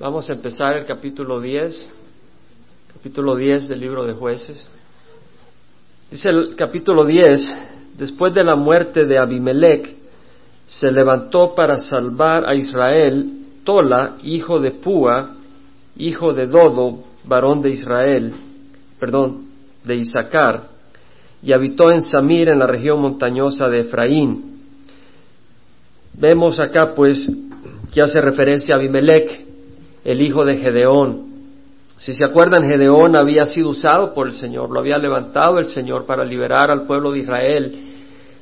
Vamos a empezar el capítulo 10, capítulo 10 del libro de jueces. Dice el capítulo 10, después de la muerte de Abimelech, se levantó para salvar a Israel Tola, hijo de Púa, hijo de Dodo, varón de Israel, perdón, de Isaacar, y habitó en Samir, en la región montañosa de Efraín. Vemos acá, pues, que hace referencia a Abimelech, el hijo de Gedeón. Si se acuerdan, Gedeón había sido usado por el Señor, lo había levantado el Señor para liberar al pueblo de Israel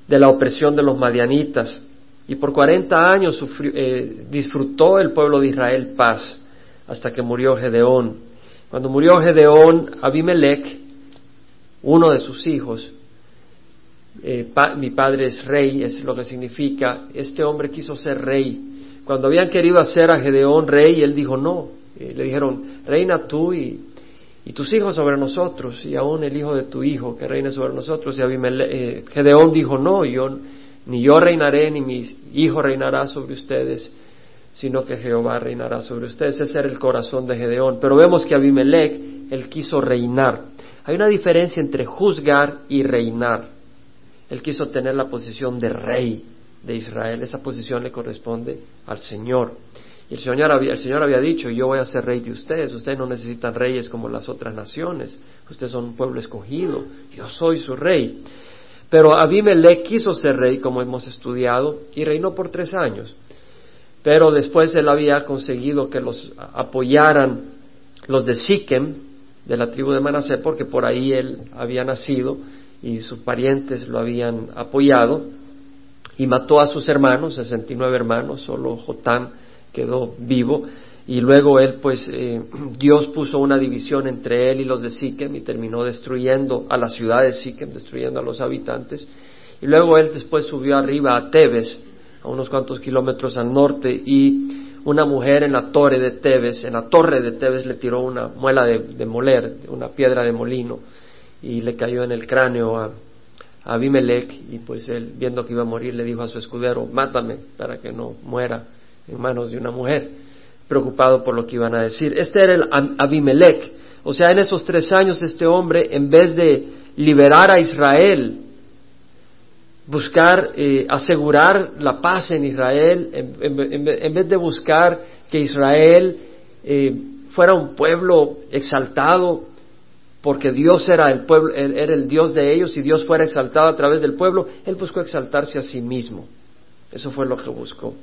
de la opresión de los madianitas. Y por cuarenta años eh, disfrutó el pueblo de Israel paz hasta que murió Gedeón. Cuando murió Gedeón, Abimelech, uno de sus hijos, eh, mi padre es rey, es lo que significa, este hombre quiso ser rey. Cuando habían querido hacer a Gedeón rey, él dijo no. Eh, le dijeron, reina tú y, tus hijos sobre nosotros, y aún el hijo de tu hijo que reine sobre nosotros. Y Abimelech, Gedeón dijo, no, yo ni yo reinaré, ni mi hijo reinará sobre ustedes, sino que Jehová reinará sobre ustedes. Ese era el corazón de Gedeón. Pero vemos que Abimelech, él quiso reinar. Hay una diferencia entre juzgar y reinar. Él quiso tener la posición de rey de Israel. Esa posición le corresponde al Señor. Y el Señor, había, el Señor había dicho, yo voy a ser rey de ustedes. Ustedes no necesitan reyes como las otras naciones. Ustedes son un pueblo escogido. Yo soy su rey. Pero Abimelech quiso ser rey, como hemos estudiado, y reinó por tres años. Pero después él había conseguido que los apoyaran los de Siquem, de la tribu de Manasé, porque por ahí él había nacido y sus parientes lo habían apoyado, y mató a sus hermanos, 69 hermanos, solo Jotán quedó vivo, y luego él, pues, eh, Dios puso una división entre él y los de Siquem y terminó destruyendo a la ciudad de Siquem, destruyendo a los habitantes. Y luego él después subió arriba a Tebes, a unos cuantos kilómetros al norte, y una mujer en la torre de Tebes, en la torre de Tebes le tiró una muela de, moler, una piedra de molino, y le cayó en el cráneo a, Abimelech, y pues él, viendo que iba a morir, le dijo a su escudero, mátame para que no muera en manos de una mujer preocupado por lo que iban a decir. Este era el Abimelech. O sea, en esos tres años este hombre, en vez de liberar a Israel, buscar eh, asegurar la paz en Israel, en, vez de buscar que Israel eh, fuera un pueblo exaltado, porque Dios era el pueblo, era el Dios de ellos y Dios fuera exaltado a través del pueblo, él buscó exaltarse a sí mismo. Eso fue lo que buscó.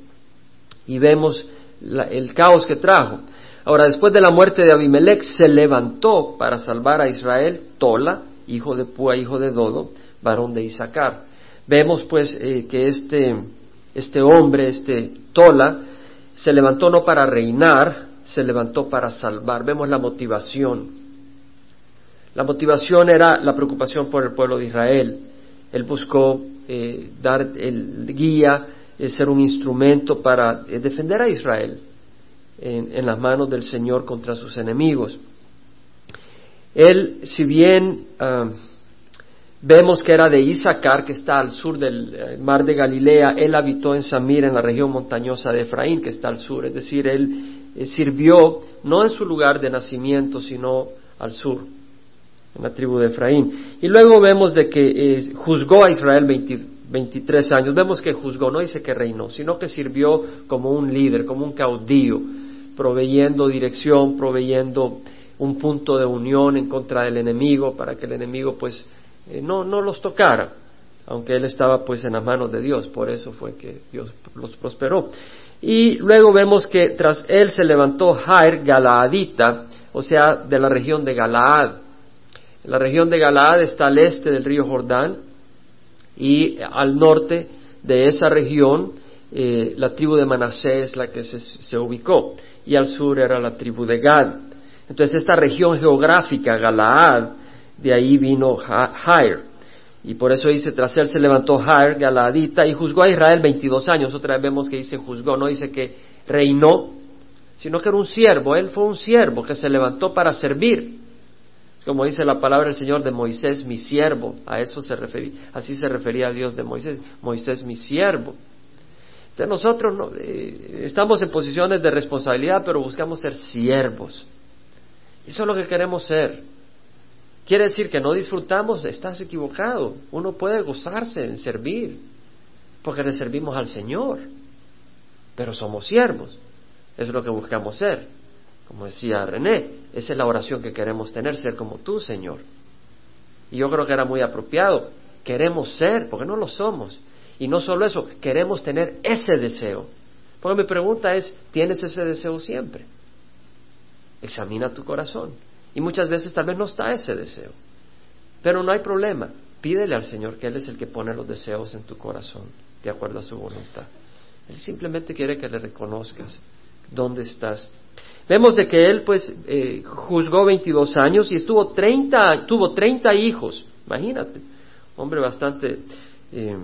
Y vemos el caos que trajo. Ahora, después de la muerte de Abimelech, se levantó para salvar a Israel Tola, hijo de Púa, hijo de Dodo, varón de Isaacar. Vemos pues eh, que este, este hombre, este Tola, se levantó no para reinar, se levantó para salvar. Vemos la motivación. La motivación era la preocupación por el pueblo de Israel. Él buscó eh, dar el guía, ser un instrumento para eh, defender a Israel en, las manos del Señor contra sus enemigos. Él, si bien ah, vemos que era de Isaacar, que está al sur del eh, mar de Galilea, él habitó en Samir, en la región montañosa de Efraín, que está al sur, es decir, él eh, sirvió no en su lugar de nacimiento, sino al sur, en la tribu de Efraín. Y luego vemos de que juzgó a Israel 20, 23 años, vemos que juzgó, no dice que reinó, sino que sirvió como un líder, como un caudillo, proveyendo dirección, proveyendo un punto de unión en contra del enemigo para que el enemigo pues eh, no, no los tocara, aunque él estaba pues en las manos de Dios, por eso fue que Dios los prosperó. Y luego vemos que tras él se levantó Jair Galaadita, o sea, de la región de Galaad. La región de Galaad está al este del río Jordán, y al norte de esa región eh, la tribu de Manasés es la que se, ubicó y al sur era la tribu de Gad. Entonces esta región geográfica, Galaad, de ahí vino Jair. Y por eso dice, tras él se levantó Jair, Galaadita, y juzgó a Israel 22 años. Otra vez vemos que dice juzgó, no dice que reinó, sino que era un siervo. Él fue un siervo que se levantó para servir como dice la palabra del Señor de Moisés, mi siervo, a eso se refería, así se refería a Dios de Moisés, Moisés mi siervo. Entonces nosotros no, eh, estamos en posiciones de responsabilidad, pero buscamos ser siervos. Eso es lo que queremos ser. Quiere decir que no disfrutamos, estás equivocado. Uno puede gozarse en servir, porque le servimos al Señor, pero somos siervos. Eso es lo que buscamos ser. Como decía René, esa es la oración que queremos tener, ser como tú, Señor. Y yo creo que era muy apropiado. Queremos ser, porque no lo somos. Y no solo eso, queremos tener ese deseo. Porque mi pregunta es, ¿tienes ese deseo siempre? Examina tu corazón. Y muchas veces tal vez no está ese deseo. Pero no hay problema. Pídele al Señor que Él es el que pone los deseos en tu corazón, de acuerdo a su voluntad. Él simplemente quiere que le reconozcas dónde estás. Vemos de que Él pues eh, juzgó 22 años y estuvo 30, tuvo 30 hijos. Imagínate, hombre bastante eh,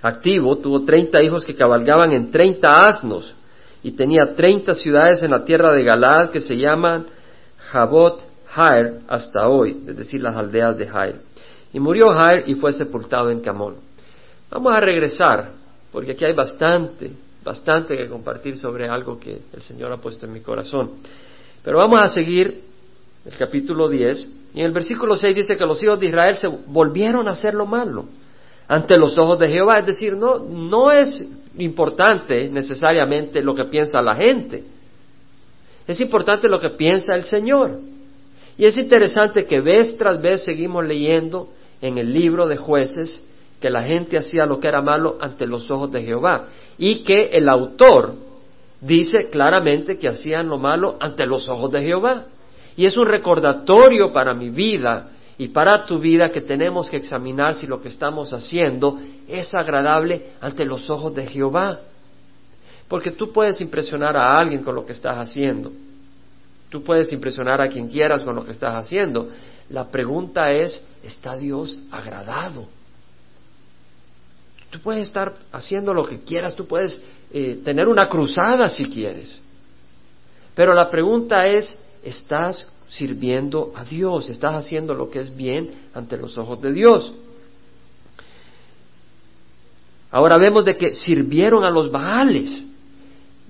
activo, tuvo 30 hijos que cabalgaban en 30 asnos y tenía 30 ciudades en la tierra de Galad que se llaman Jabot Jair hasta hoy, es decir, las aldeas de Jair. Y murió Jair y fue sepultado en Camón. Vamos a regresar, porque aquí hay bastante, bastante que compartir sobre algo que el Señor ha puesto en mi corazón. Pero vamos a seguir el capítulo 10, y en el versículo 6 dice que los hijos de Israel se volvieron a hacer lo malo ante los ojos de Jehová. Es decir, no, no es importante necesariamente lo que piensa la gente. Es importante lo que piensa el Señor. Y es interesante que vez tras vez seguimos leyendo en el libro de jueces que la gente hacía lo que era malo ante los ojos de Jehová y que el autor dice claramente que hacían lo malo ante los ojos de Jehová. Y es un recordatorio para mi vida y para tu vida que tenemos que examinar si lo que estamos haciendo es agradable ante los ojos de Jehová. Porque tú puedes impresionar a alguien con lo que estás haciendo. Tú puedes impresionar a quien quieras con lo que estás haciendo. La pregunta es, ¿está Dios agradado? Tú puedes estar haciendo lo que quieras, tú puedes eh, tener una cruzada si quieres. Pero la pregunta es, ¿estás sirviendo a Dios, estás haciendo lo que es bien ante los ojos de Dios. Ahora vemos de que sirvieron a los Baales.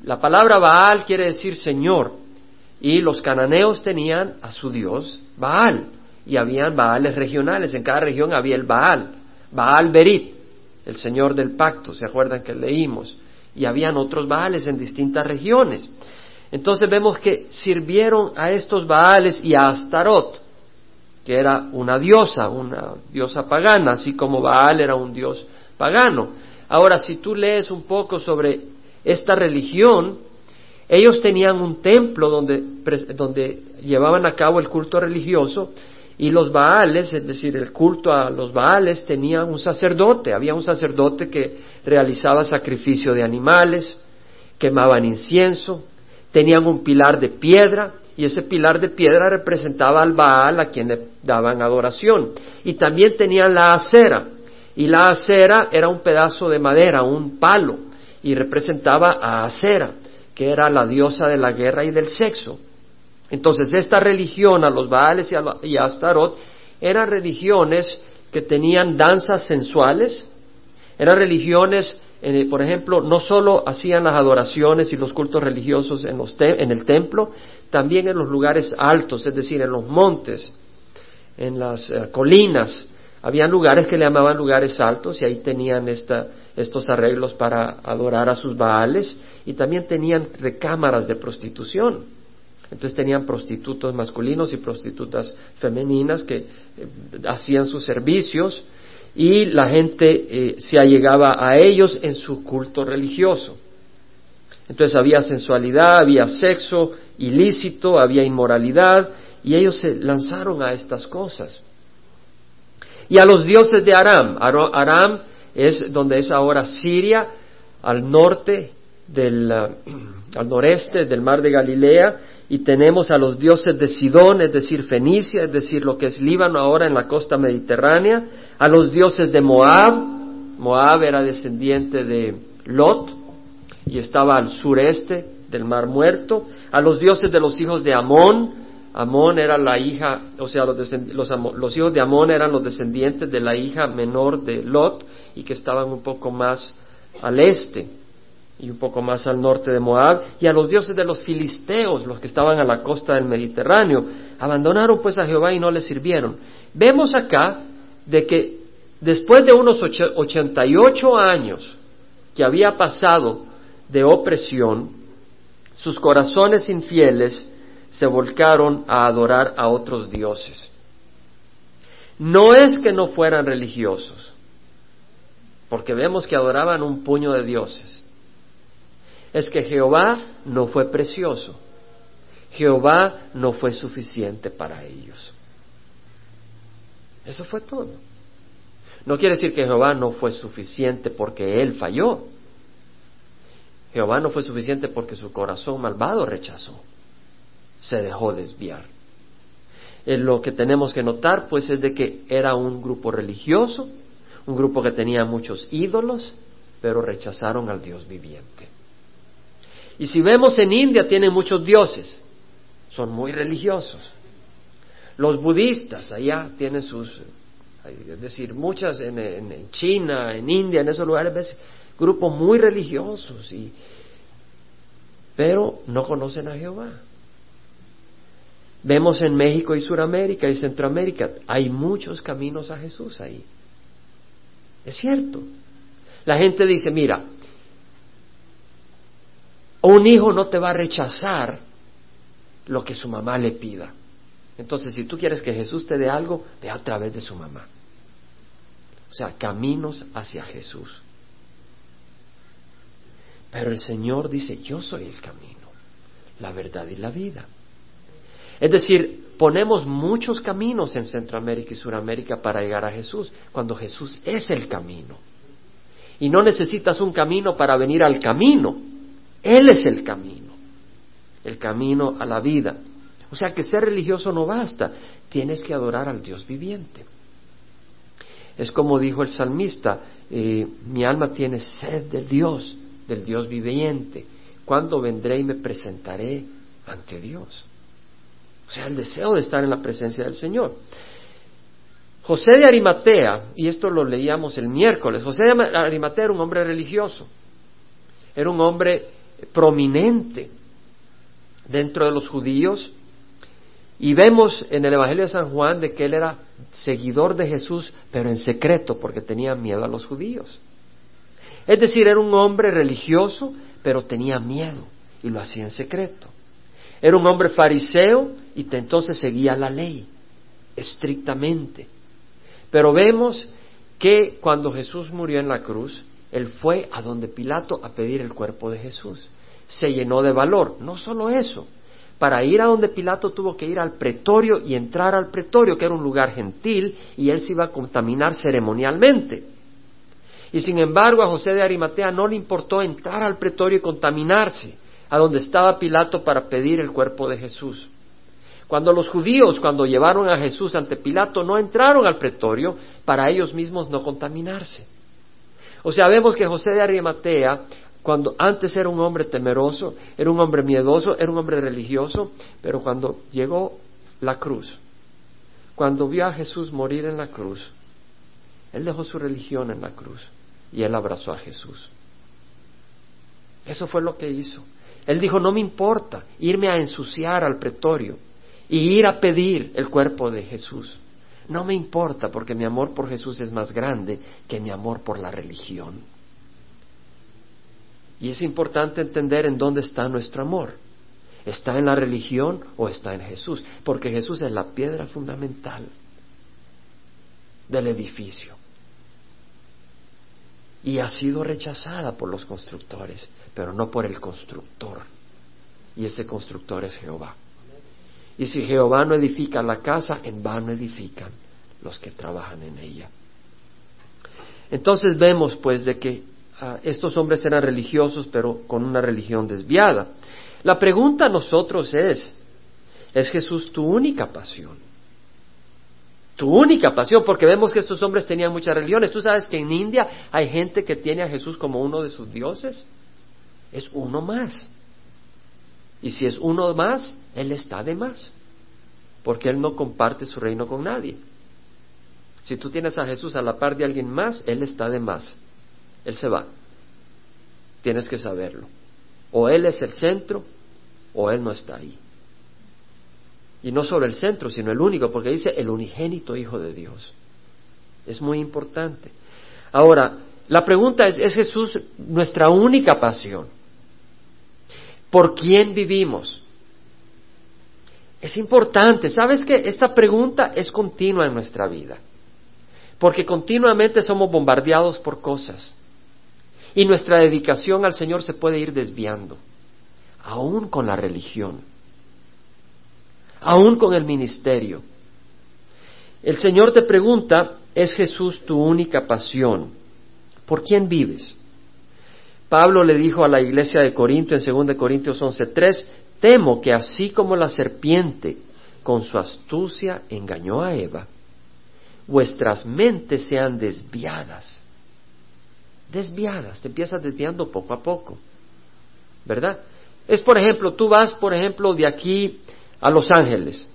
La palabra Baal quiere decir Señor. Y los cananeos tenían a su Dios Baal. Y habían Baales regionales. En cada región había el Baal. Baal Berit, el Señor del pacto. ¿Se acuerdan que leímos? Y habían otros Baales en distintas regiones. Entonces vemos que sirvieron a estos Baales y a Astarot, que era una diosa, una diosa pagana, así como Baal era un dios pagano. Ahora, si tú lees un poco sobre esta religión, ellos tenían un templo donde, donde llevaban a cabo el culto religioso y los Baales, es decir, el culto a los Baales, tenían un sacerdote, había un sacerdote que realizaba sacrificio de animales, quemaban incienso, tenían un pilar de piedra y ese pilar de piedra representaba al Baal a quien le daban adoración. Y también tenían la acera y la acera era un pedazo de madera, un palo, y representaba a Acera, que era la diosa de la guerra y del sexo. Entonces, esta religión, a los Baales y a, Astarot, eran religiones que tenían danzas sensuales, eran religiones por ejemplo, no solo hacían las adoraciones y los cultos religiosos en, en el templo, también en los lugares altos, es decir, en los montes, en las eh, colinas. Habían lugares que le llamaban lugares altos y ahí tenían estos arreglos para adorar a sus baales y también tenían recámaras de prostitución. Entonces tenían prostitutos masculinos y prostitutas femeninas que eh, hacían sus servicios y la gente eh, se allegaba a ellos en su culto religioso. Entonces había sensualidad, había sexo ilícito, había inmoralidad y ellos se lanzaron a estas cosas. Y a los dioses de Aram, Aram es donde es ahora Siria, al norte del, al noreste del mar de Galilea, y tenemos a los dioses de Sidón, es decir, Fenicia, es decir, lo que es Líbano ahora en la costa mediterránea, a los dioses de Moab, Moab era descendiente de Lot y estaba al sureste del Mar Muerto, a los dioses de los hijos de Amón, Amón era la hija, o sea, los, los, hijos de Amón eran los descendientes de la hija menor de Lot y que estaban un poco más al este. Y un poco más al norte de Moab, y a los dioses de los filisteos, los que estaban a la costa del Mediterráneo. Abandonaron pues a Jehová y no le sirvieron. Vemos acá de que después de unos ocho años que había pasado de opresión, sus corazones infieles se volcaron a adorar a otros dioses. No es que no fueran religiosos, porque vemos que adoraban un puño de dioses. Es que Jehová no fue precioso. Jehová no fue suficiente para ellos. Eso fue todo. No quiere decir que Jehová no fue suficiente porque él falló. Jehová no fue suficiente porque su corazón malvado rechazó, se dejó desviar. Eh, lo que tenemos que notar pues es de que era un grupo religioso, un grupo que tenía muchos ídolos, pero rechazaron al Dios viviente. Y si vemos en India tienen muchos dioses, son muy religiosos. Los budistas allá tienen sus, es decir, muchas en, China, en India, en esos lugares ves grupos muy religiosos, y, pero no conocen a Jehová. Vemos en México y Suramérica y Centroamérica, hay muchos caminos a Jesús ahí. Es cierto. La gente dice, mira, un hijo no te va a rechazar lo que su mamá le pida. Entonces, si tú quieres que Jesús te dé algo, ve a través de su mamá. O sea, caminos hacia Jesús. Pero el Señor dice, yo soy el camino, la verdad y la vida. Es decir, ponemos muchos caminos en Centroamérica y Suramérica para llegar a Jesús, cuando Jesús es el camino. Y no necesitas un camino para venir al camino. Él es el camino, el camino a la vida. O sea que ser religioso no basta, tienes que adorar al Dios viviente. Es como dijo el salmista, eh, mi alma tiene sed de Dios, del Dios viviente. ¿Cuándo vendré y me presentaré ante Dios? O sea, el deseo de estar en la presencia del Señor. José de Arimatea, y esto lo leíamos el miércoles, José de Arimatea era un hombre religioso, era un hombre prominente dentro de los judíos, y vemos en el Evangelio de San Juan de que él era seguidor de Jesús, pero en secreto, porque tenía miedo a los judíos. Es decir, era un hombre religioso, pero tenía miedo y lo hacía en secreto. Era un hombre fariseo y entonces seguía la ley estrictamente. Pero vemos que cuando Jesús murió en la cruz, él fue a donde Pilato a pedir el cuerpo de Jesús. Se llenó de valor. No solo eso, para ir a donde Pilato tuvo que ir al pretorio y entrar al pretorio, que era un lugar gentil, y él se iba a contaminar ceremonialmente. Y sin embargo a José de Arimatea no le importó entrar al pretorio y contaminarse, a donde estaba Pilato para pedir el cuerpo de Jesús. Cuando los judíos, cuando llevaron a Jesús ante Pilato, no entraron al pretorio para ellos mismos no contaminarse. O sea, vemos que José de Arimatea, cuando antes era un hombre temeroso, era un hombre miedoso, era un hombre religioso, pero cuando llegó la cruz, cuando vio a Jesús morir en la cruz, él dejó su religión en la cruz y él abrazó a Jesús. Eso fue lo que hizo. Él dijo, no me importa irme a ensuciar al pretorio y ir a pedir el cuerpo de Jesús. No me importa porque mi amor por Jesús es más grande que mi amor por la religión. Y es importante entender en dónde está nuestro amor. ¿Está en la religión o está en Jesús? Porque Jesús es la piedra fundamental del edificio y ha sido rechazada por los constructores, pero no por el constructor. Y ese constructor es Jehová. Y si Jehová no edifica la casa, en vano edifican los que trabajan en ella. Entonces vemos pues de que ah, estos hombres eran religiosos, pero con una religión desviada. La pregunta a nosotros es, ¿es Jesús tu única pasión? tu única pasión, porque vemos que estos hombres tenían muchas religiones. Tú sabes que en India hay gente que tiene a Jesús como uno de sus dioses. Es uno más. Y si es uno más, Él está de más, porque Él no comparte su reino con nadie. Si tú tienes a Jesús a la par de alguien más, Él está de más. Él se va. tienes que saberlo. O Él es el centro o Él no está ahí. Y no solo el centro, sino el único, porque dice el unigénito Hijo de Dios. Es muy importante. Ahora, la pregunta es, ¿es Jesús nuestra única pasión? ¿Por quién vivimos? Es importante. ¿Sabes que Esta pregunta es continua en nuestra vida. Porque continuamente somos bombardeados por cosas. Y nuestra dedicación al Señor se puede ir desviando. Aún con la religión. Aún con el ministerio. El Señor te pregunta, ¿es Jesús tu única pasión? ¿Por quién vives? Pablo le dijo a la iglesia de Corinto en 2 Corintios 11:3, temo que así como la serpiente con su astucia engañó a Eva, vuestras mentes sean desviadas. Desviadas, te empiezas desviando poco a poco. ¿Verdad? Es por ejemplo, tú vas, por ejemplo, de aquí a Los Ángeles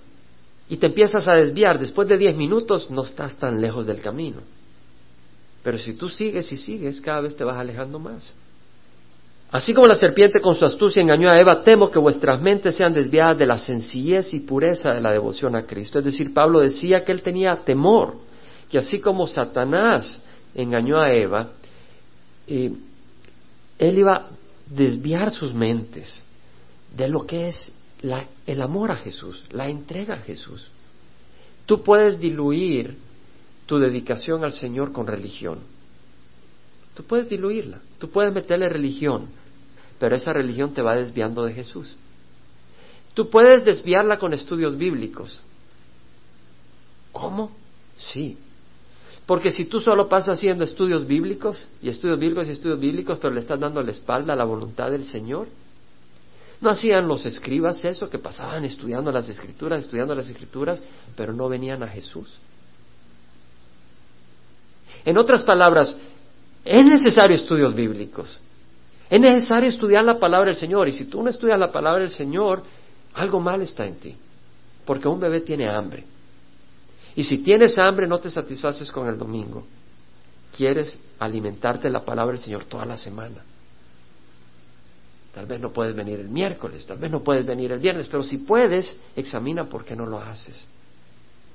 y te empiezas a desviar. Después de diez minutos no estás tan lejos del camino. Pero si tú sigues y sigues, cada vez te vas alejando más. Así como la serpiente con su astucia engañó a Eva, temo que vuestras mentes sean desviadas de la sencillez y pureza de la devoción a Cristo. Es decir, Pablo decía que él tenía temor, que así como Satanás engañó a Eva, eh, él iba a desviar sus mentes de lo que es el amor a Jesús, la entrega a Jesús. Tú puedes diluir tu dedicación al Señor con religión. Tú puedes diluirla, tú puedes meterle religión, pero esa religión te va desviando de Jesús. Tú puedes desviarla con estudios bíblicos. ¿Cómo? Sí. Porque si tú solo pasas haciendo estudios bíblicos y estudios bíblicos y estudios bíblicos, pero le estás dando la espalda a la voluntad del Señor, ¿no hacían los escribas eso, que pasaban estudiando las escrituras, estudiando las escrituras, pero no venían a Jesús? En otras palabras, es necesario estudios bíblicos. Es necesario estudiar la palabra del Señor. Y si tú no estudias la palabra del Señor, algo mal está en ti. Porque un bebé tiene hambre. Y si tienes hambre, no te satisfaces con el domingo. Quieres alimentarte la palabra del Señor toda la semana. Tal vez no puedes venir el miércoles, tal vez no puedes venir el viernes, pero si puedes, examina por qué no lo haces.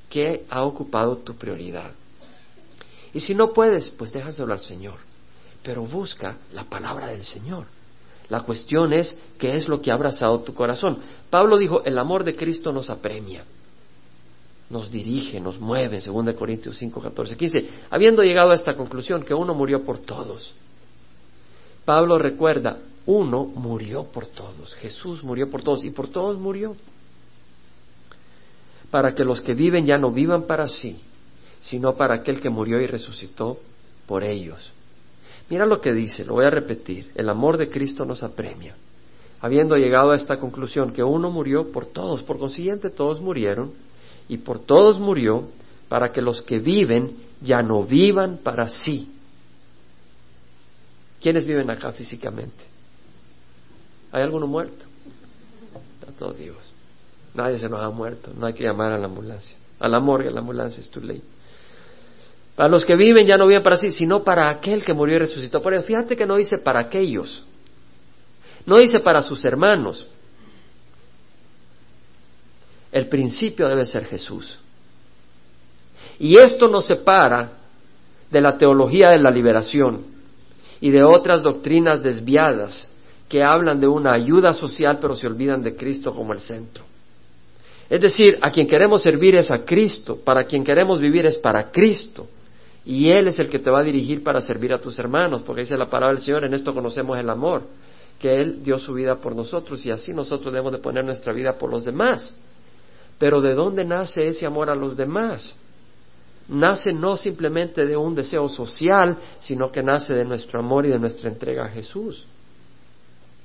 ¿Qué ha ocupado tu prioridad? Y si no puedes, pues déjaselo al Señor. Pero busca la palabra del Señor. La cuestión es qué es lo que ha abrazado tu corazón. Pablo dijo, el amor de Cristo nos apremia, nos dirige, nos mueve, en 2 Corintios 5, 14, 15. Habiendo llegado a esta conclusión, que uno murió por todos. Pablo recuerda, uno murió por todos, Jesús murió por todos y por todos murió. Para que los que viven ya no vivan para sí, sino para aquel que murió y resucitó por ellos. Mira lo que dice, lo voy a repetir, el amor de Cristo nos apremia. Habiendo llegado a esta conclusión que uno murió por todos, por consiguiente todos murieron, y por todos murió para que los que viven ya no vivan para sí. ¿Quiénes viven acá físicamente? ¿Hay alguno muerto? Está todos vivos. Nadie se nos ha muerto. No hay que llamar a la ambulancia. A la morgue, a la ambulancia es tu ley. Para los que viven ya no viven para sí, sino para aquel que murió y resucitó. Por eso, fíjate que no dice para aquellos. No dice para sus hermanos. El principio debe ser Jesús. Y esto nos separa de la teología de la liberación y de otras doctrinas desviadas que hablan de una ayuda social pero se olvidan de Cristo como el centro. Es decir, a quien queremos servir es a Cristo, para quien queremos vivir es para Cristo. Y Él es el que te va a dirigir para servir a tus hermanos, porque dice la palabra del Señor, en esto conocemos el amor, que Él dio su vida por nosotros y así nosotros debemos de poner nuestra vida por los demás. Pero ¿de dónde nace ese amor a los demás? Nace no simplemente de un deseo social, sino que nace de nuestro amor y de nuestra entrega a Jesús.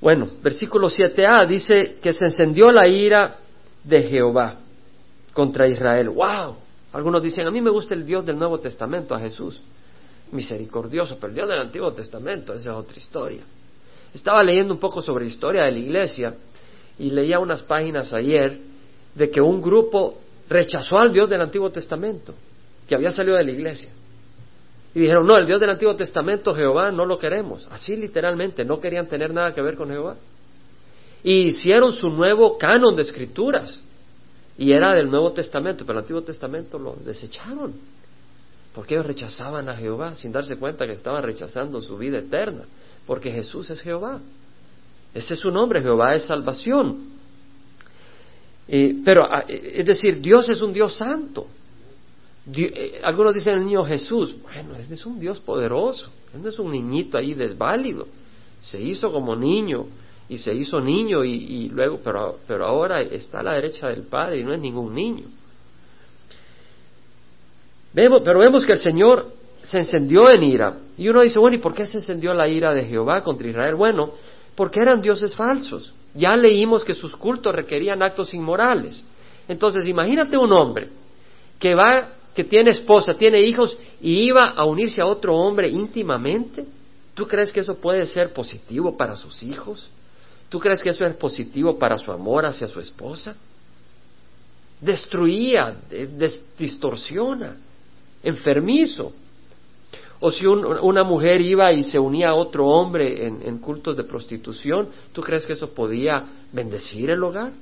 Bueno, versículo 7a dice que se encendió la ira de Jehová contra Israel. ¡Wow! Algunos dicen, a mí me gusta el Dios del Nuevo Testamento, a Jesús. Misericordioso, pero el Dios del Antiguo Testamento, esa es otra historia. Estaba leyendo un poco sobre historia de la iglesia y leía unas páginas ayer de que un grupo rechazó al Dios del Antiguo Testamento, que había salido de la iglesia. Y dijeron, no, el Dios del Antiguo Testamento, Jehová, no lo queremos. Así literalmente, no querían tener nada que ver con Jehová. Y hicieron su nuevo canon de escrituras. Y era del Nuevo Testamento, pero el Antiguo Testamento lo desecharon. Porque ellos rechazaban a Jehová sin darse cuenta que estaban rechazando su vida eterna. Porque Jesús es Jehová. Ese es su nombre, Jehová es salvación. pero, ah, es decir, Dios es un Dios santo. Eh, algunos dicen el niño Jesús. Bueno, es un Dios poderoso. Él no es un niñito ahí desválido. Se hizo como niño y se hizo niño y, luego, pero, pero ahora está a la derecha del Padre y no es ningún niño. Vemos, pero vemos que el Señor se encendió en ira. Y uno dice, bueno, ¿y por qué se encendió la ira de Jehová contra Israel? Bueno, porque eran dioses falsos. Ya leímos que sus cultos requerían actos inmorales. Entonces, imagínate un hombre que va que tiene esposa, tiene hijos y iba a unirse a otro hombre íntimamente, ¿tú crees que eso puede ser positivo para sus hijos? ¿Tú crees que eso es positivo para su amor hacia su esposa? Destruía, distorsiona, enfermizo. O si una mujer iba y se unía a otro hombre en cultos de prostitución, ¿tú crees que eso podía bendecir el hogar?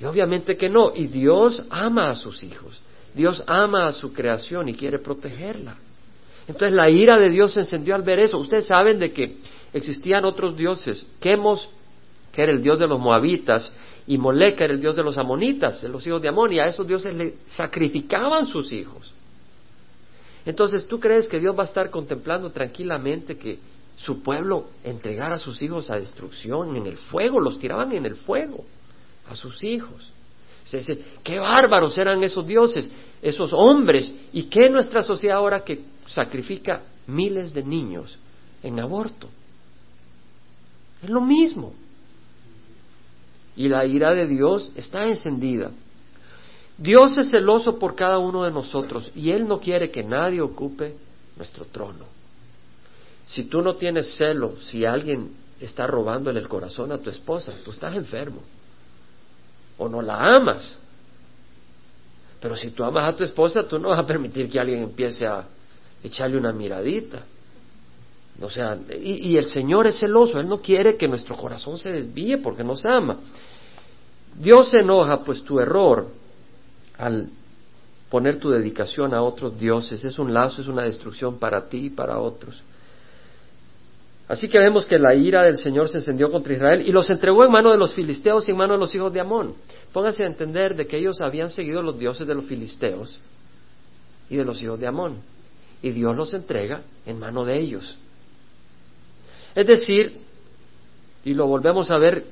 Y obviamente que no. Y Dios ama a sus hijos. Dios ama a su creación y quiere protegerla. Entonces la ira de Dios se encendió al ver eso. Ustedes saben de que existían otros dioses. Quemos, que era el dios de los moabitas, y Molec, era el dios de los amonitas, de los hijos de Amón, y a esos dioses le sacrificaban sus hijos. Entonces, ¿tú crees que Dios va a estar contemplando tranquilamente que su pueblo entregara a sus hijos a destrucción en el fuego? Los tiraban en el fuego a sus hijos. Se dice, qué bárbaros eran esos dioses, esos hombres, y qué nuestra sociedad ahora que sacrifica miles de niños en aborto. Es lo mismo. Y la ira de Dios está encendida. Dios es celoso por cada uno de nosotros y Él no quiere que nadie ocupe nuestro trono. Si tú no tienes celo, si alguien está robándole el corazón a tu esposa, tú estás enfermo o no la amas. Pero si tú amas a tu esposa, tú no vas a permitir que alguien empiece a echarle una miradita. O sea, y, el Señor es celoso, Él no quiere que nuestro corazón se desvíe porque nos ama. Dios se enoja, pues tu error al poner tu dedicación a otros dioses es un lazo, es una destrucción para ti y para otros. Así que vemos que la ira del Señor se encendió contra Israel y los entregó en mano de los filisteos y en mano de los hijos de Amón. Pónganse a entender de que ellos habían seguido los dioses de los filisteos y de los hijos de Amón. Y Dios los entrega en mano de ellos. Es decir, y lo volvemos a ver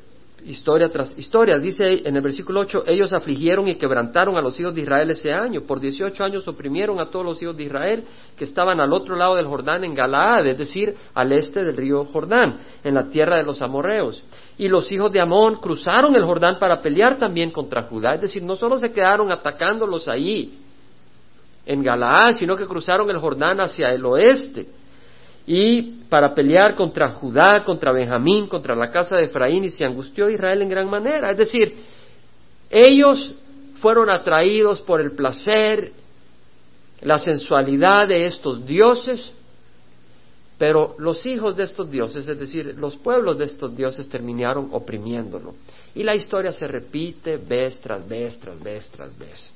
historia tras historia. Dice en el versículo 8, ellos afligieron y quebrantaron a los hijos de Israel ese año. Por 18 años oprimieron a todos los hijos de Israel que estaban al otro lado del Jordán en Galaad, es decir, al este del río Jordán, en la tierra de los amorreos. Y los hijos de Amón cruzaron el Jordán para pelear también contra Judá, es decir, no solo se quedaron atacándolos ahí en Galaad, sino que cruzaron el Jordán hacia el oeste y para pelear contra Judá, contra Benjamín, contra la casa de Efraín, y se angustió Israel en gran manera. Es decir, ellos fueron atraídos por el placer, la sensualidad de estos dioses, pero los hijos de estos dioses, es decir, los pueblos de estos dioses terminaron oprimiéndolo. Y la historia se repite vez tras vez, tras vez, tras vez.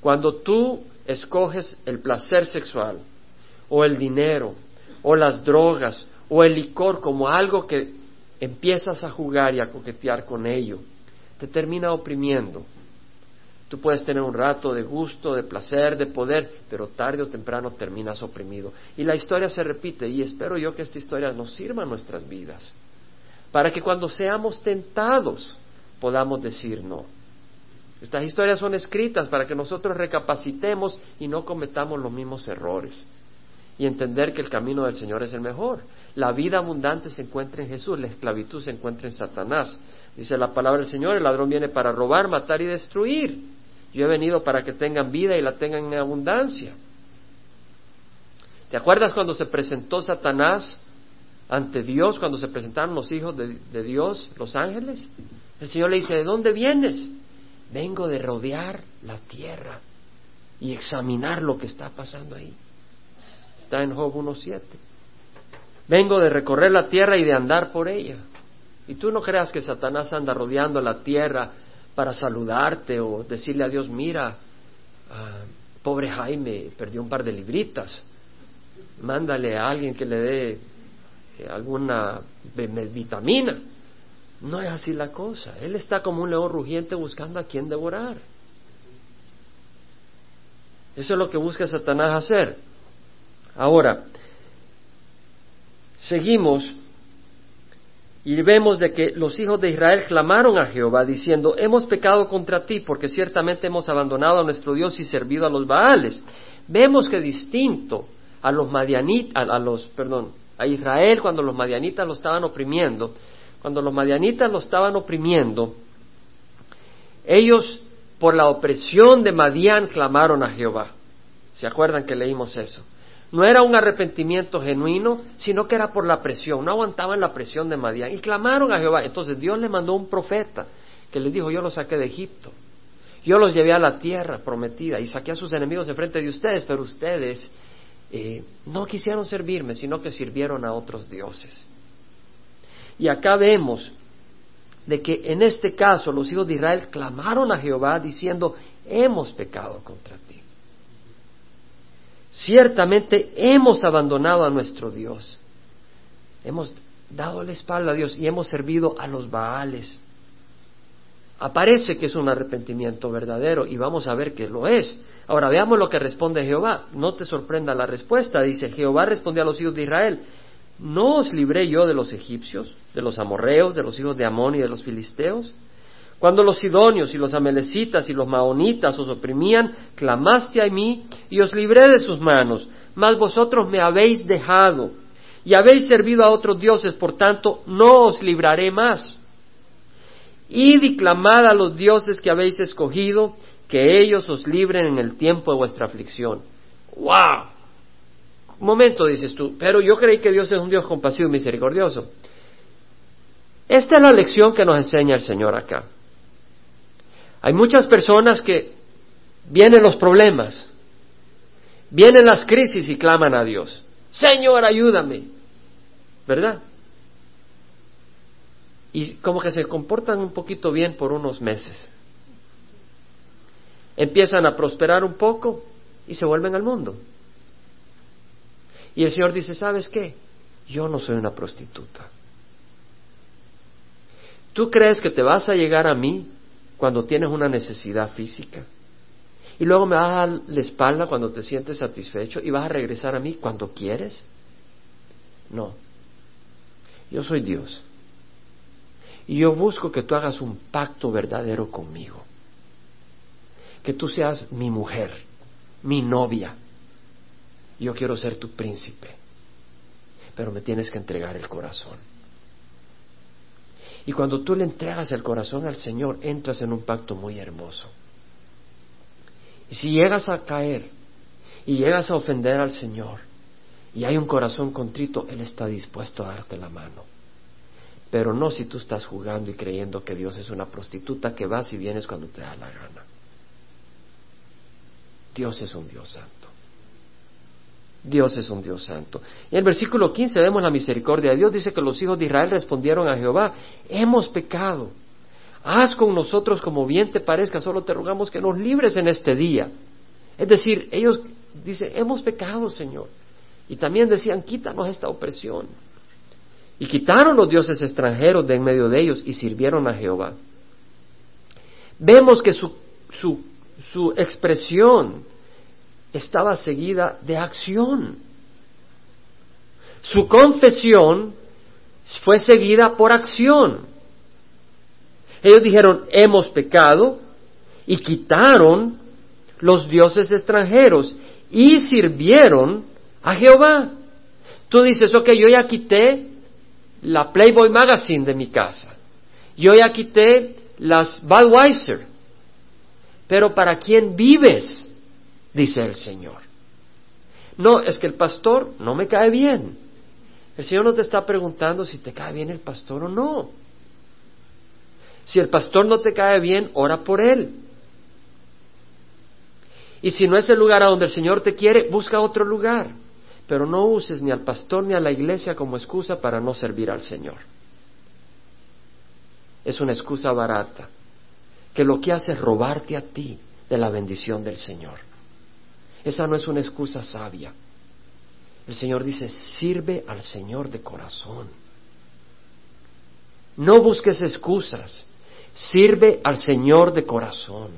Cuando tú escoges el placer sexual o el dinero o las drogas o el licor como algo que empiezas a jugar y a coquetear con ello, te termina oprimiendo. Tú puedes tener un rato de gusto, de placer, de poder, pero tarde o temprano terminas oprimido. Y la historia se repite y espero yo que esta historia nos sirva en nuestras vidas, para que cuando seamos tentados podamos decir no. Estas historias son escritas para que nosotros recapacitemos y no cometamos los mismos errores y entender que el camino del Señor es el mejor. La vida abundante se encuentra en Jesús, la esclavitud se encuentra en Satanás. Dice la palabra del Señor, el ladrón viene para robar, matar y destruir. Yo he venido para que tengan vida y la tengan en abundancia. ¿Te acuerdas cuando se presentó Satanás ante Dios, cuando se presentaron los hijos de, de Dios, los ángeles? El Señor le dice, ¿de dónde vienes? Vengo de rodear la tierra y examinar lo que está pasando ahí. Está en Job 1.7. Vengo de recorrer la tierra y de andar por ella. Y tú no creas que Satanás anda rodeando la tierra para saludarte o decirle a Dios, mira, ah, pobre Jaime perdió un par de libritas, mándale a alguien que le dé eh, alguna vitamina. No es así la cosa. Él está como un león rugiente buscando a quien devorar. Eso es lo que busca Satanás hacer. Ahora, seguimos y vemos de que los hijos de Israel clamaron a Jehová diciendo, hemos pecado contra ti porque ciertamente hemos abandonado a nuestro Dios y servido a los Baales. Vemos que distinto a los madianitas, a, los, perdón, a Israel cuando los madianitas lo estaban oprimiendo, cuando los madianitas lo estaban oprimiendo, ellos por la opresión de Madián clamaron a Jehová. ¿Se acuerdan que leímos eso? No era un arrepentimiento genuino, sino que era por la presión. No aguantaban la presión de Madián y clamaron a Jehová. Entonces Dios le mandó un profeta que les dijo, yo los saqué de Egipto. Yo los llevé a la tierra prometida y saqué a sus enemigos de frente de ustedes, pero ustedes eh, no quisieron servirme, sino que sirvieron a otros dioses. Y acá vemos de que en este caso los hijos de Israel clamaron a Jehová diciendo, hemos pecado contra ti. Ciertamente hemos abandonado a nuestro Dios. Hemos dado la espalda a Dios y hemos servido a los Baales. Aparece que es un arrepentimiento verdadero y vamos a ver que lo es. Ahora veamos lo que responde Jehová. No te sorprenda la respuesta. Dice, Jehová respondió a los hijos de Israel, ¿no os libré yo de los egipcios, de los amorreos, de los hijos de Amón y de los filisteos? Cuando los sidonios y los amelecitas y los maonitas os oprimían, clamaste a mí y os libré de sus manos. Mas vosotros me habéis dejado y habéis servido a otros dioses, por tanto no os libraré más. Id y clamad a los dioses que habéis escogido, que ellos os libren en el tiempo de vuestra aflicción. ¡Wow! Un momento, dices tú, pero yo creí que Dios es un Dios compasivo y misericordioso. Esta es la lección que nos enseña el Señor acá. Hay muchas personas que vienen los problemas, vienen las crisis y claman a Dios. Señor, ayúdame. ¿Verdad? Y como que se comportan un poquito bien por unos meses. Empiezan a prosperar un poco y se vuelven al mundo. Y el Señor dice, ¿sabes qué? Yo no soy una prostituta. ¿Tú crees que te vas a llegar a mí cuando tienes una necesidad física. Y luego me vas a dar la espalda cuando te sientes satisfecho y vas a regresar a mí cuando quieres. No. Yo soy Dios. Y yo busco que tú hagas un pacto verdadero conmigo. Que tú seas mi mujer, mi novia. Yo quiero ser tu príncipe. Pero me tienes que entregar el corazón. Y cuando tú le entregas el corazón al Señor, entras en un pacto muy hermoso. Y si llegas a caer y llegas a ofender al Señor y hay un corazón contrito, Él está dispuesto a darte la mano. Pero no si tú estás jugando y creyendo que Dios es una prostituta que vas y vienes cuando te da la gana. Dios es un Dios santo. Dios es un Dios santo. Y en el versículo 15 vemos la misericordia de Dios. Dice que los hijos de Israel respondieron a Jehová, hemos pecado. Haz con nosotros como bien te parezca, solo te rogamos que nos libres en este día. Es decir, ellos dicen, hemos pecado, Señor. Y también decían, quítanos esta opresión. Y quitaron los dioses extranjeros de en medio de ellos y sirvieron a Jehová. Vemos que su, su, su expresión estaba seguida de acción. Su confesión fue seguida por acción. Ellos dijeron, hemos pecado y quitaron los dioses extranjeros y sirvieron a Jehová. Tú dices, ok, yo ya quité la Playboy Magazine de mi casa. Yo ya quité las Budweiser. Pero ¿para quién vives? Dice el Señor. No, es que el pastor no me cae bien. El Señor no te está preguntando si te cae bien el pastor o no. Si el pastor no te cae bien, ora por él. Y si no es el lugar a donde el Señor te quiere, busca otro lugar. pero no uses ni al pastor ni a la iglesia como excusa para no servir al Señor. Es una excusa barata, que lo que hace es robarte a ti de la bendición del Señor. Esa no es una excusa sabia. El Señor dice, sirve al Señor de corazón. No busques excusas, sirve al Señor de corazón.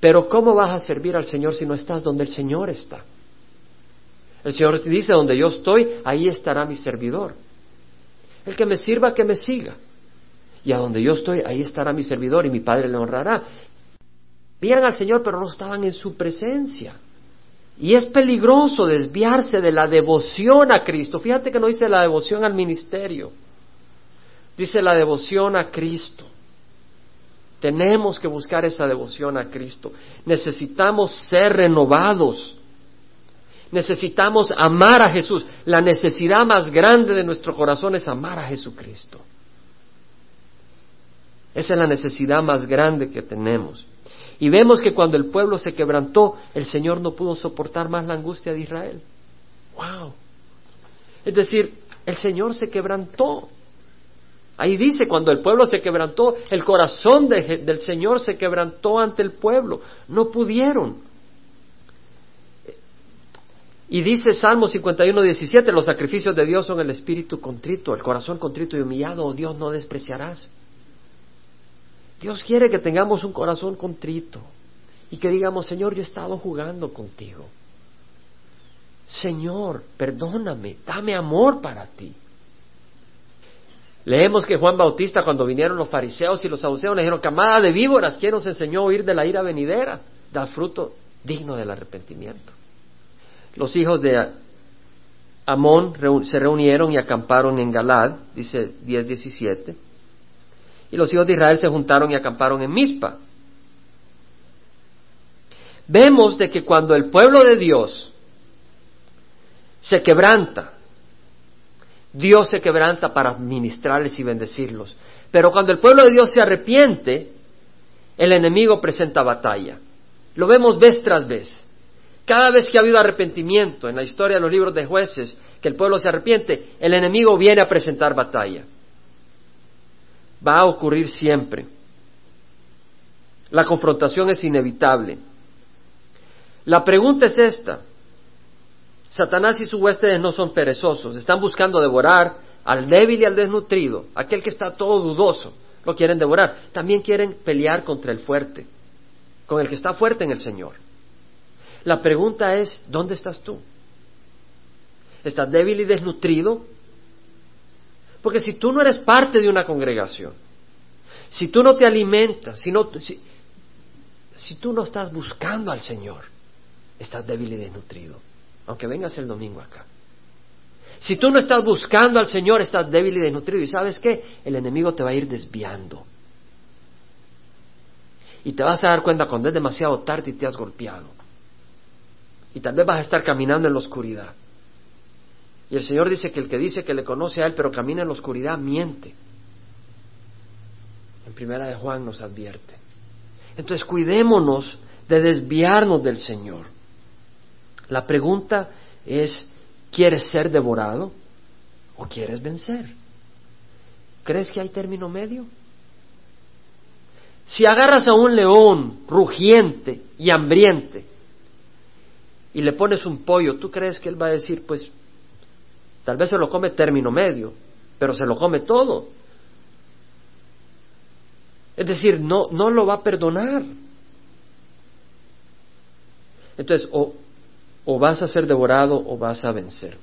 Pero ¿cómo vas a servir al Señor si no estás donde el Señor está? El Señor dice, donde yo estoy, ahí estará mi servidor. El que me sirva, que me siga. Y a donde yo estoy, ahí estará mi servidor y mi Padre le honrará. Vían al Señor, pero no estaban en su presencia. Y es peligroso desviarse de la devoción a Cristo. Fíjate que no dice la devoción al ministerio, dice la devoción a Cristo. Tenemos que buscar esa devoción a Cristo. Necesitamos ser renovados. Necesitamos amar a Jesús. La necesidad más grande de nuestro corazón es amar a Jesucristo. Esa es la necesidad más grande que tenemos. Y vemos que cuando el pueblo se quebrantó, el Señor no pudo soportar más la angustia de Israel. ¡Wow! Es decir, el Señor se quebrantó. Ahí dice, cuando el pueblo se quebrantó, el corazón del Señor se quebrantó ante el pueblo. No pudieron. Y dice Salmo 51, 17, los sacrificios de Dios son el espíritu contrito, el corazón contrito y humillado, oh Dios, no despreciarás. Dios quiere que tengamos un corazón contrito y que digamos, Señor, yo he estado jugando contigo. Señor, perdóname, dame amor para ti. Leemos que Juan Bautista, cuando vinieron los fariseos y los saduceos, le dijeron, camada de víboras, ¿quién nos enseñó a huir de la ira venidera? Da fruto digno del arrepentimiento. Los hijos de Amón se reunieron y acamparon en Galad, dice 10.17, y los hijos de Israel se juntaron y acamparon en Mizpa. Vemos de que cuando el pueblo de Dios se quebranta, Dios se quebranta para administrarles y bendecirlos. Pero cuando el pueblo de Dios se arrepiente, el enemigo presenta batalla. Lo vemos vez tras vez. Cada vez que ha habido arrepentimiento en la historia de los libros de jueces, que el pueblo se arrepiente, el enemigo viene a presentar batalla. Va a ocurrir siempre. La confrontación es inevitable. La pregunta es esta. Satanás y sus huéspedes no son perezosos, están buscando devorar al débil y al desnutrido, aquel que está todo dudoso, lo quieren devorar. También quieren pelear contra el fuerte, con el que está fuerte en el Señor. La pregunta es, ¿dónde estás tú? ¿Estás débil y desnutrido? Porque si tú no eres parte de una congregación, si tú no te alimentas, si, tú no estás buscando al Señor, estás débil y desnutrido aunque vengas el domingo acá. Si tú no estás buscando al Señor, estás débil y desnutrido. ¿Y sabes qué? El enemigo te va a ir desviando. Y te vas a dar cuenta cuando es demasiado tarde y te has golpeado. Y tal vez vas a estar caminando en la oscuridad. Y el Señor dice que el que dice que le conoce a Él, pero camina en la oscuridad, miente. En primera de Juan nos advierte. Entonces cuidémonos de desviarnos del Señor. La pregunta es, ¿quieres ser devorado o quieres vencer? ¿Crees que hay término medio? Si agarras a un león rugiente y hambriente y le pones un pollo, ¿tú crees que él va a decir, pues, tal vez se lo come término medio, pero se lo come todo? Es decir, no, no lo va a perdonar. Entonces, o o vas a ser devorado o vas a vencer.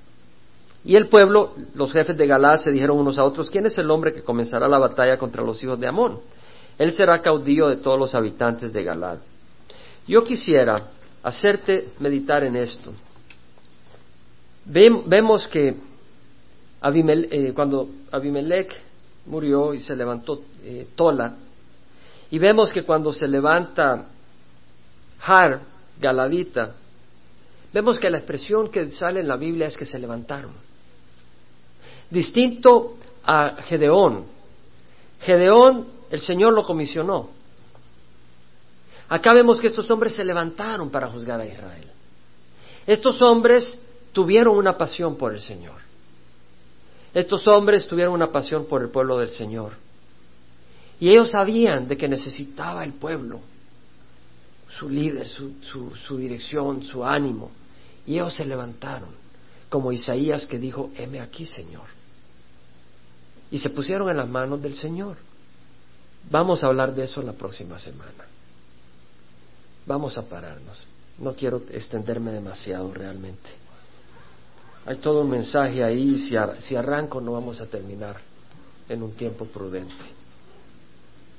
Y el pueblo, los jefes de Galá se dijeron unos a otros, ¿quién es el hombre que comenzará la batalla contra los hijos de Amón? Él será caudillo de todos los habitantes de Galad. Yo quisiera hacerte meditar en esto. vemos que eh, cuando Abimelech murió y se levantó eh, Tola, y vemos que cuando se levanta Har, Galadita, vemos que la expresión que sale en la Biblia es que se levantaron. Distinto a Gedeón. Gedeón, el Señor lo comisionó. Acá vemos que estos hombres se levantaron para juzgar a Israel. Estos hombres tuvieron una pasión por el Señor. Estos hombres tuvieron una pasión por el pueblo del Señor. Y ellos sabían de que necesitaba el pueblo, su líder, su, su, dirección, su ánimo. Y ellos se levantaron, como Isaías que dijo, heme aquí, Señor. Y se pusieron en las manos del Señor. Vamos a hablar de eso la próxima semana. Vamos a pararnos. No quiero extenderme demasiado realmente. Hay todo un mensaje ahí, si, si arranco no vamos a terminar en un tiempo prudente.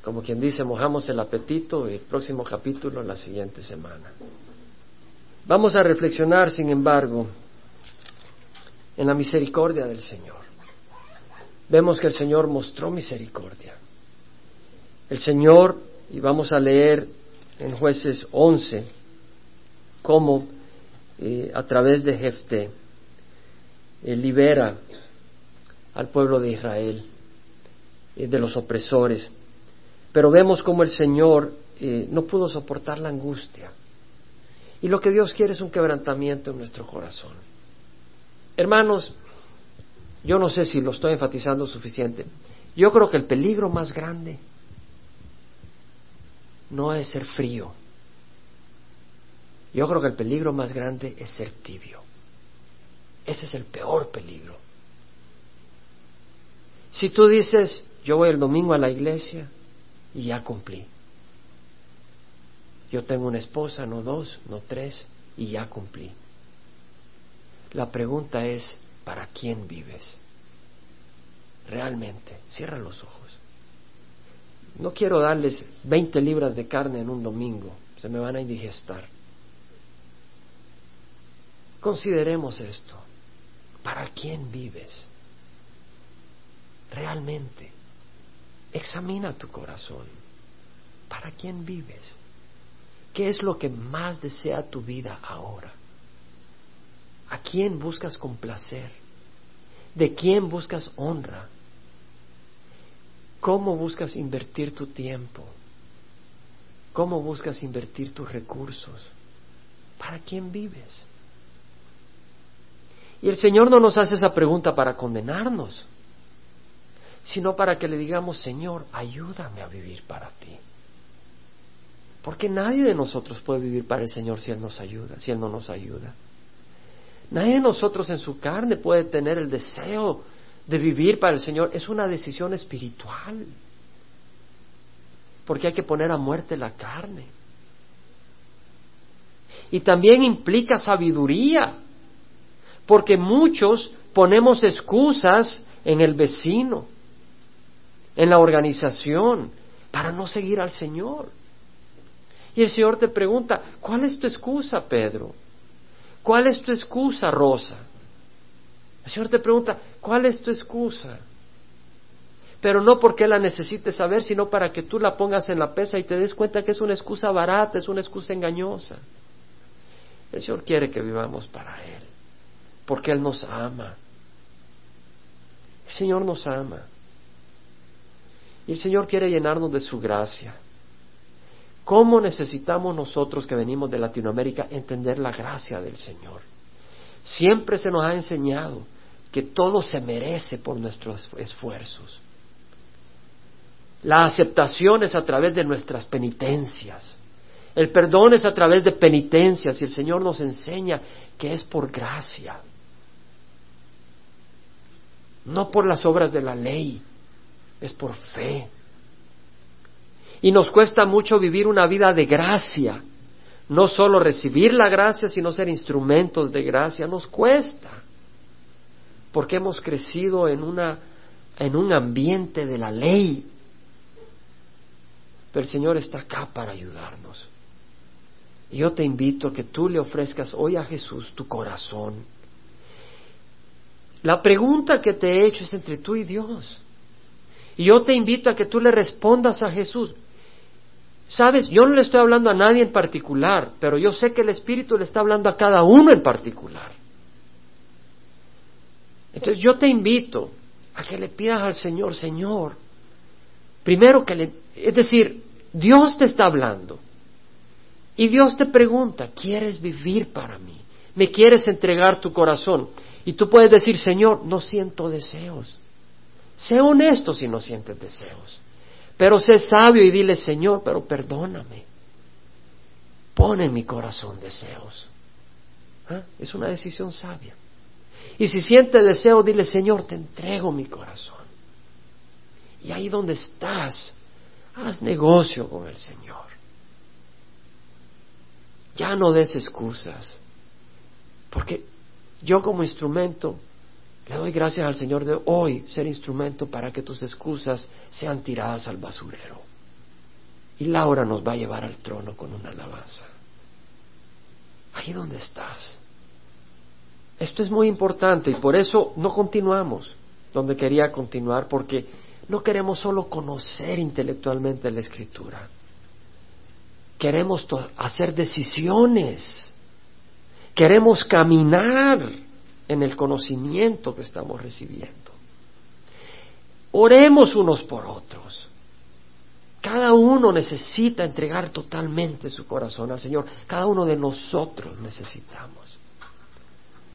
Como quien dice, mojamos el apetito el próximo capítulo la siguiente semana. Vamos a reflexionar, sin embargo, en la misericordia del Señor. Vemos que el Señor mostró misericordia. El Señor, y vamos a leer en jueces 11, cómo eh, a través de Jefté eh, libera al pueblo de Israel eh, de los opresores. Pero vemos como el Señor no pudo soportar la angustia. Y lo que Dios quiere es un quebrantamiento en nuestro corazón. Hermanos, yo no sé si lo estoy enfatizando suficiente. Yo creo que el peligro más grande no es ser frío. Yo creo que el peligro más grande es ser tibio. Ese es el peor peligro. Si tú dices, yo voy el domingo a la iglesia y ya cumplí. Yo tengo una esposa, no dos, no tres, y ya cumplí. La pregunta es, ¿para quién vives? Realmente, cierra los ojos. No quiero darles 20 libras de carne en un domingo, se me van a indigestar. Consideremos esto. ¿Para quién vives? Realmente. Examina tu corazón. ¿Para quién vives? ¿Qué es lo que más desea tu vida ahora? ¿A quién buscas complacer? ¿De quién buscas honra? ¿Cómo buscas invertir tu tiempo? ¿Cómo buscas invertir tus recursos? ¿Para quién vives? Y el Señor no nos hace esa pregunta para condenarnos, sino para que le digamos, Señor, ayúdame a vivir para ti. Porque nadie de nosotros puede vivir para el Señor si Él nos ayuda, si Él no nos ayuda. Nadie de nosotros en su carne puede tener el deseo de vivir para el Señor es una decisión espiritual. Porque hay que poner a muerte la carne. Y también implica sabiduría. Porque muchos ponemos excusas en el vecino, en la organización, para no seguir al Señor. Y el Señor te pregunta, ¿cuál es tu excusa, Pedro? ¿Cuál es tu excusa, Rosa? El Señor te pregunta, ¿cuál es tu excusa? Pero no porque la necesites saber, sino para que tú la pongas en la pesa y te des cuenta que es una excusa barata, es una excusa engañosa. El Señor quiere que vivamos para Él, porque Él nos ama. El Señor nos ama. Y el Señor quiere llenarnos de su gracia. ¿Cómo necesitamos nosotros que venimos de Latinoamérica entender la gracia del Señor? Siempre se nos ha enseñado que todo se merece por nuestros esfuerzos. La aceptación es a través de nuestras penitencias. El perdón es a través de penitencias y el Señor nos enseña que es por gracia, no por las obras de la ley, es por fe. Y nos cuesta mucho vivir una vida de gracia, no solo recibir la gracia, sino ser instrumentos de gracia, nos cuesta, porque hemos crecido en, una, en un ambiente de la ley. Pero el Señor está acá para ayudarnos. Yo te invito a que tú le ofrezcas hoy a Jesús tu corazón. La pregunta que te he hecho es entre tú y Dios. Y yo te invito a que tú le respondas a Jesús. Sabes, yo no le estoy hablando a nadie en particular, pero yo sé que el Espíritu le está hablando a cada uno en particular. Entonces yo te invito a que le pidas al Señor, Señor, primero que le, es decir, Dios te está hablando y Dios te pregunta, ¿quieres vivir para mí? me quieres entregar tu corazón. Y tú puedes decir, Señor, no siento deseos. Sé honesto si no sientes deseos. Pero sé sabio y dile, Señor, pero perdóname. Pon en mi corazón deseos. ¿Ah? Es una decisión sabia. Y si sientes deseo, dile, Señor, te entrego mi corazón. Y ahí donde estás, haz negocio con el Señor. Ya no des excusas. Porque yo como instrumento le doy gracias al Señor de hoy ser instrumento para que tus excusas sean tiradas al basurero. Y Laura nos va a llevar al trono con una alabanza. Ahí donde estás. Esto es muy importante y por eso no continuamos donde quería continuar porque no queremos solo conocer intelectualmente la escritura. Queremos hacer decisiones. Queremos caminar en el conocimiento que estamos recibiendo. Oremos unos por otros. Cada uno necesita entregar totalmente su corazón al Señor. Cada uno de nosotros necesitamos.